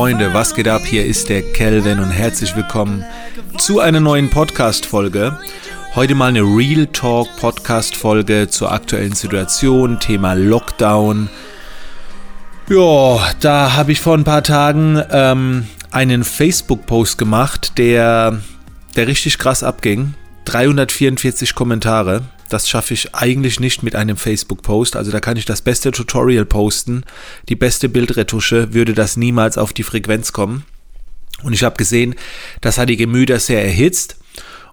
Freunde, was geht ab? Hier ist der Kelvin und herzlich willkommen zu einer neuen Podcast-Folge. Heute mal eine Real Talk Podcast-Folge zur aktuellen Situation, Thema Lockdown. Ja, da habe ich vor ein paar Tagen ähm, einen Facebook-Post gemacht, der, der richtig krass abging. 344 Kommentare. Das schaffe ich eigentlich nicht mit einem Facebook-Post. Also da kann ich das beste Tutorial posten, die beste Bildretusche, würde das niemals auf die Frequenz kommen. Und ich habe gesehen, das hat die Gemüter sehr erhitzt.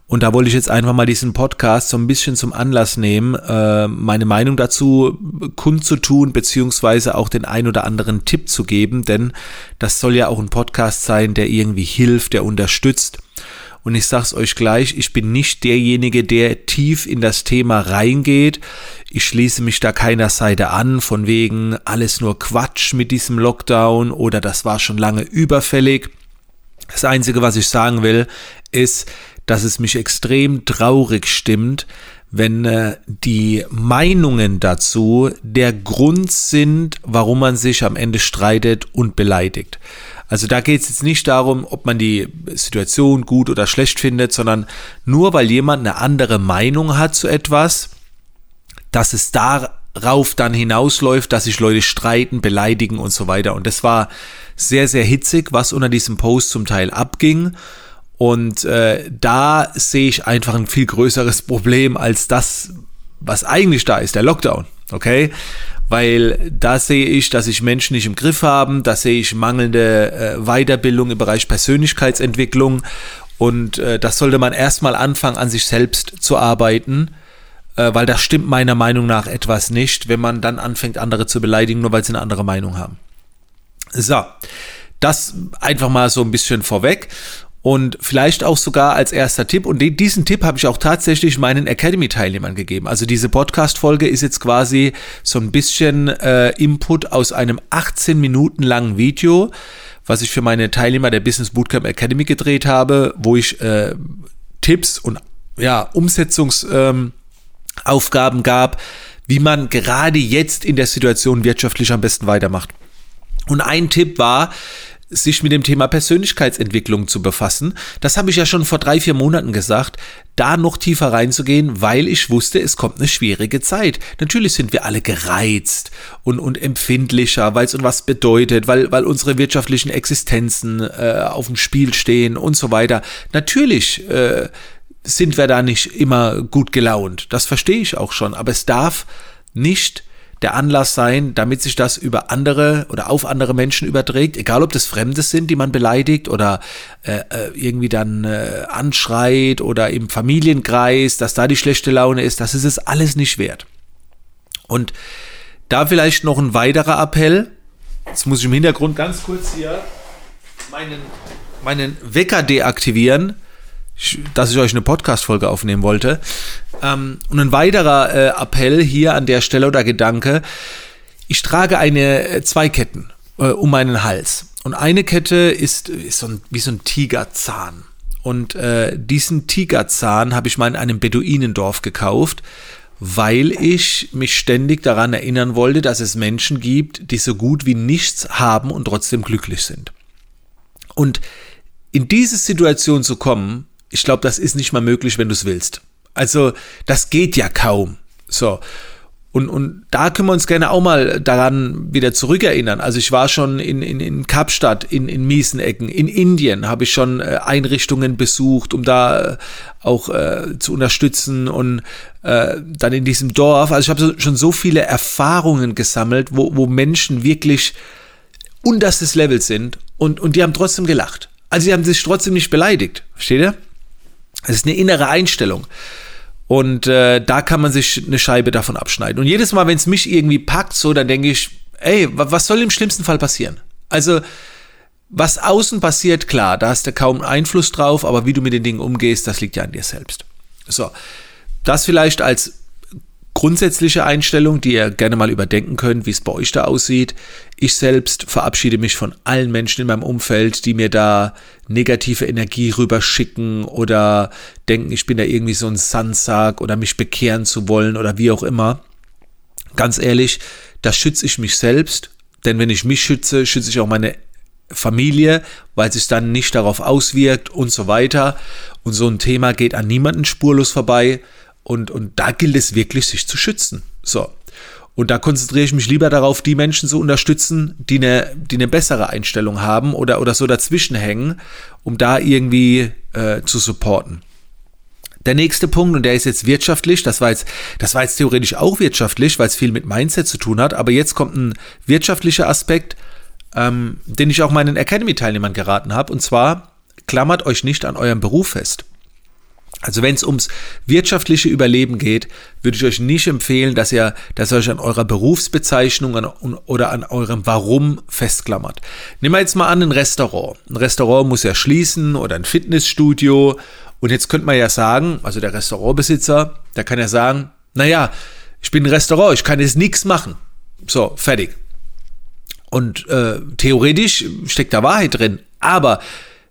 Und da wollte ich jetzt einfach mal diesen Podcast so ein bisschen zum Anlass nehmen, äh, meine Meinung dazu kundzutun, beziehungsweise auch den ein oder anderen Tipp zu geben, denn das soll ja auch ein Podcast sein, der irgendwie hilft, der unterstützt. Und ich sag's euch gleich, ich bin nicht derjenige, der tief in das Thema reingeht. Ich schließe mich da keiner Seite an, von wegen alles nur Quatsch mit diesem Lockdown oder das war schon lange überfällig. Das Einzige, was ich sagen will, ist, dass es mich extrem traurig stimmt, wenn äh, die Meinungen dazu der Grund sind, warum man sich am Ende streitet und beleidigt. Also da geht es jetzt nicht darum, ob man die Situation gut oder schlecht findet, sondern nur weil jemand eine andere Meinung hat zu etwas, dass es darauf dann hinausläuft, dass sich Leute streiten, beleidigen und so weiter. Und das war sehr, sehr hitzig, was unter diesem Post zum Teil abging. Und äh, da sehe ich einfach ein viel größeres Problem als das, was eigentlich da ist, der Lockdown. Okay? weil da sehe ich, dass sich Menschen nicht im Griff haben, da sehe ich mangelnde äh, Weiterbildung im Bereich Persönlichkeitsentwicklung und äh, das sollte man erstmal anfangen, an sich selbst zu arbeiten, äh, weil das stimmt meiner Meinung nach etwas nicht, wenn man dann anfängt, andere zu beleidigen, nur weil sie eine andere Meinung haben. So, das einfach mal so ein bisschen vorweg. Und vielleicht auch sogar als erster Tipp, und diesen Tipp habe ich auch tatsächlich meinen Academy-Teilnehmern gegeben. Also diese Podcast-Folge ist jetzt quasi so ein bisschen äh, Input aus einem 18 Minuten langen Video, was ich für meine Teilnehmer der Business Bootcamp Academy gedreht habe, wo ich äh, Tipps und ja, Umsetzungsaufgaben ähm, gab, wie man gerade jetzt in der Situation wirtschaftlich am besten weitermacht. Und ein Tipp war, sich mit dem Thema Persönlichkeitsentwicklung zu befassen. Das habe ich ja schon vor drei, vier Monaten gesagt, da noch tiefer reinzugehen, weil ich wusste, es kommt eine schwierige Zeit. Natürlich sind wir alle gereizt und, und empfindlicher, weil es uns was bedeutet, weil, weil unsere wirtschaftlichen Existenzen äh, auf dem Spiel stehen und so weiter. Natürlich äh, sind wir da nicht immer gut gelaunt. Das verstehe ich auch schon, aber es darf nicht der Anlass sein, damit sich das über andere oder auf andere Menschen überträgt, egal ob das Fremde sind, die man beleidigt oder äh, äh, irgendwie dann äh, anschreit oder im Familienkreis, dass da die schlechte Laune ist, das ist es alles nicht wert. Und da vielleicht noch ein weiterer Appell. Jetzt muss ich im Hintergrund ganz kurz hier meinen, meinen Wecker deaktivieren dass ich euch eine Podcast-Folge aufnehmen wollte. Ähm, und ein weiterer äh, Appell hier an der Stelle oder Gedanke. Ich trage eine äh, zwei Ketten äh, um meinen Hals. Und eine Kette ist, ist so ein, wie so ein Tigerzahn. Und äh, diesen Tigerzahn habe ich mal in einem Beduinendorf gekauft, weil ich mich ständig daran erinnern wollte, dass es Menschen gibt, die so gut wie nichts haben und trotzdem glücklich sind. Und in diese Situation zu kommen, ich glaube, das ist nicht mal möglich, wenn du es willst. Also, das geht ja kaum. So. Und, und da können wir uns gerne auch mal daran wieder zurückerinnern. Also ich war schon in, in, in Kapstadt, in, in Miesenecken, in Indien habe ich schon äh, Einrichtungen besucht, um da äh, auch äh, zu unterstützen und äh, dann in diesem Dorf. Also ich habe so, schon so viele Erfahrungen gesammelt, wo, wo Menschen wirklich unterstes Level sind und, und die haben trotzdem gelacht. Also sie haben sich trotzdem nicht beleidigt. Versteht ihr? Es ist eine innere Einstellung. Und äh, da kann man sich eine Scheibe davon abschneiden. Und jedes Mal, wenn es mich irgendwie packt, so, dann denke ich, ey, was soll im schlimmsten Fall passieren? Also, was außen passiert, klar, da hast du kaum Einfluss drauf, aber wie du mit den Dingen umgehst, das liegt ja an dir selbst. So, das vielleicht als grundsätzliche Einstellung, die ihr gerne mal überdenken könnt, wie es bei euch da aussieht. Ich selbst verabschiede mich von allen Menschen in meinem Umfeld, die mir da negative Energie rüberschicken oder denken, ich bin da irgendwie so ein Sandsack oder mich bekehren zu wollen oder wie auch immer. Ganz ehrlich, da schütze ich mich selbst, denn wenn ich mich schütze, schütze ich auch meine Familie, weil es sich dann nicht darauf auswirkt und so weiter. Und so ein Thema geht an niemanden spurlos vorbei. Und, und da gilt es wirklich, sich zu schützen. So. Und da konzentriere ich mich lieber darauf, die Menschen zu unterstützen, die eine, die eine bessere Einstellung haben oder, oder so dazwischen hängen, um da irgendwie äh, zu supporten. Der nächste Punkt, und der ist jetzt wirtschaftlich, das war jetzt, das war jetzt theoretisch auch wirtschaftlich, weil es viel mit Mindset zu tun hat, aber jetzt kommt ein wirtschaftlicher Aspekt, ähm, den ich auch meinen Academy-Teilnehmern geraten habe, und zwar klammert euch nicht an eurem Beruf fest. Also wenn es ums wirtschaftliche Überleben geht, würde ich euch nicht empfehlen, dass ihr, dass ihr euch an eurer Berufsbezeichnung an, oder an eurem Warum festklammert. Nehmen wir jetzt mal an ein Restaurant. Ein Restaurant muss ja schließen oder ein Fitnessstudio. Und jetzt könnte man ja sagen, also der Restaurantbesitzer, der kann ja sagen, naja, ich bin ein Restaurant, ich kann jetzt nichts machen. So, fertig. Und äh, theoretisch steckt da Wahrheit drin. Aber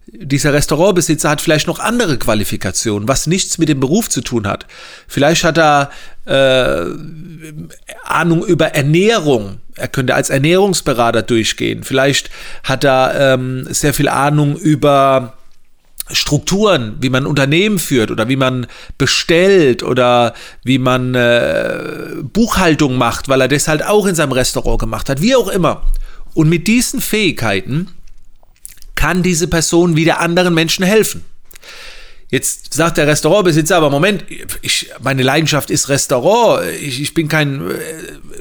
dieser Restaurantbesitzer hat vielleicht noch andere Qualifikationen, was nichts mit dem Beruf zu tun hat. Vielleicht hat er äh, Ahnung über Ernährung. Er könnte als Ernährungsberater durchgehen. Vielleicht hat er ähm, sehr viel Ahnung über Strukturen, wie man Unternehmen führt oder wie man bestellt oder wie man äh, Buchhaltung macht, weil er das halt auch in seinem Restaurant gemacht hat, wie auch immer. Und mit diesen Fähigkeiten kann diese Person wieder anderen Menschen helfen. Jetzt sagt der Restaurantbesitzer, aber Moment, ich, meine Leidenschaft ist Restaurant, ich, ich bin kein äh,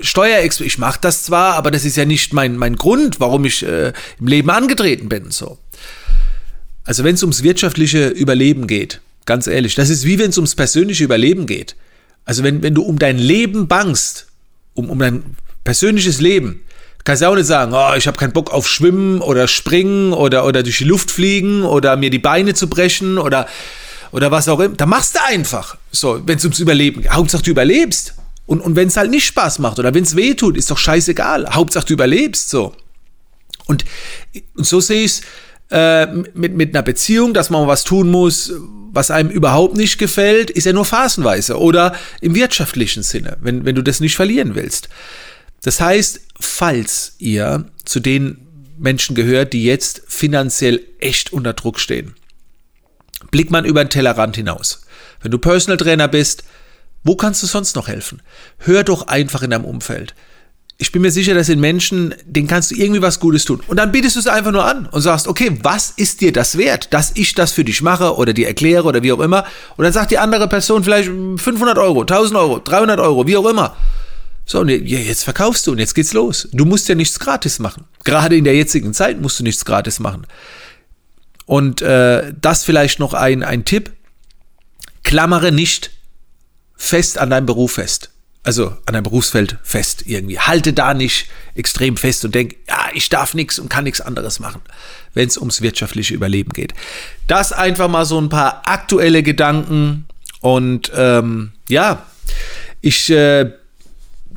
Steuerexpert, ich mache das zwar, aber das ist ja nicht mein, mein Grund, warum ich äh, im Leben angetreten bin. So. Also wenn es ums wirtschaftliche Überleben geht, ganz ehrlich, das ist wie wenn es ums persönliche Überleben geht. Also wenn, wenn du um dein Leben bangst, um, um dein persönliches Leben, Kannst ja auch nicht sagen, oh, ich habe keinen Bock auf Schwimmen oder Springen oder, oder durch die Luft fliegen oder mir die Beine zu brechen oder, oder was auch immer. Da machst du einfach. So, wenn es ums Überleben geht. Hauptsache du überlebst. Und, und wenn es halt nicht Spaß macht oder wenn es weh tut, ist doch scheißegal. Hauptsache du überlebst. So. Und, und so sehe ich es äh, mit, mit einer Beziehung, dass man was tun muss, was einem überhaupt nicht gefällt, ist ja nur phasenweise oder im wirtschaftlichen Sinne, wenn, wenn du das nicht verlieren willst. Das heißt, falls ihr zu den Menschen gehört, die jetzt finanziell echt unter Druck stehen, blick man über den Tellerrand hinaus. Wenn du Personal Trainer bist, wo kannst du sonst noch helfen? Hör doch einfach in deinem Umfeld. Ich bin mir sicher, das sind Menschen, denen kannst du irgendwie was Gutes tun. Und dann bietest du es einfach nur an und sagst, okay, was ist dir das wert, dass ich das für dich mache oder dir erkläre oder wie auch immer. Und dann sagt die andere Person vielleicht 500 Euro, 1000 Euro, 300 Euro, wie auch immer. So, und jetzt verkaufst du und jetzt geht's los. Du musst ja nichts gratis machen. Gerade in der jetzigen Zeit musst du nichts gratis machen. Und äh, das vielleicht noch ein, ein Tipp. Klammere nicht fest an deinem Beruf fest. Also an deinem Berufsfeld fest irgendwie. Halte da nicht extrem fest und denk, ja, ich darf nichts und kann nichts anderes machen, wenn es ums wirtschaftliche Überleben geht. Das einfach mal so ein paar aktuelle Gedanken. Und ähm, ja, ich äh,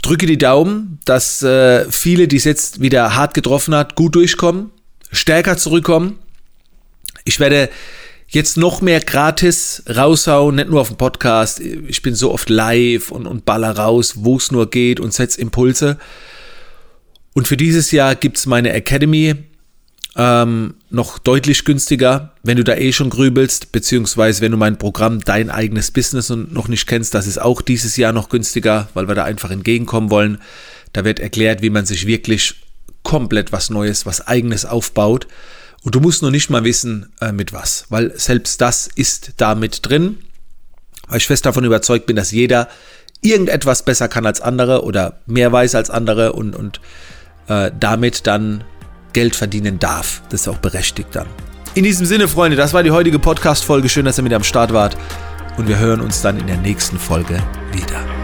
drücke die Daumen, dass äh, viele, die es jetzt wieder hart getroffen hat, gut durchkommen, stärker zurückkommen. Ich werde jetzt noch mehr gratis raushauen, nicht nur auf dem Podcast. Ich bin so oft live und, und baller raus, wo es nur geht und setze Impulse. Und für dieses Jahr gibt es meine Academy ähm, noch deutlich günstiger, wenn du da eh schon grübelst, beziehungsweise wenn du mein Programm Dein eigenes Business noch nicht kennst, das ist auch dieses Jahr noch günstiger, weil wir da einfach entgegenkommen wollen. Da wird erklärt, wie man sich wirklich komplett was Neues, was eigenes aufbaut. Und du musst noch nicht mal wissen, äh, mit was, weil selbst das ist da mit drin, weil ich fest davon überzeugt bin, dass jeder irgendetwas besser kann als andere oder mehr weiß als andere und, und äh, damit dann Geld verdienen darf. Das ist auch berechtigt dann. In diesem Sinne, Freunde, das war die heutige Podcast-Folge. Schön, dass ihr mit am Start wart. Und wir hören uns dann in der nächsten Folge wieder.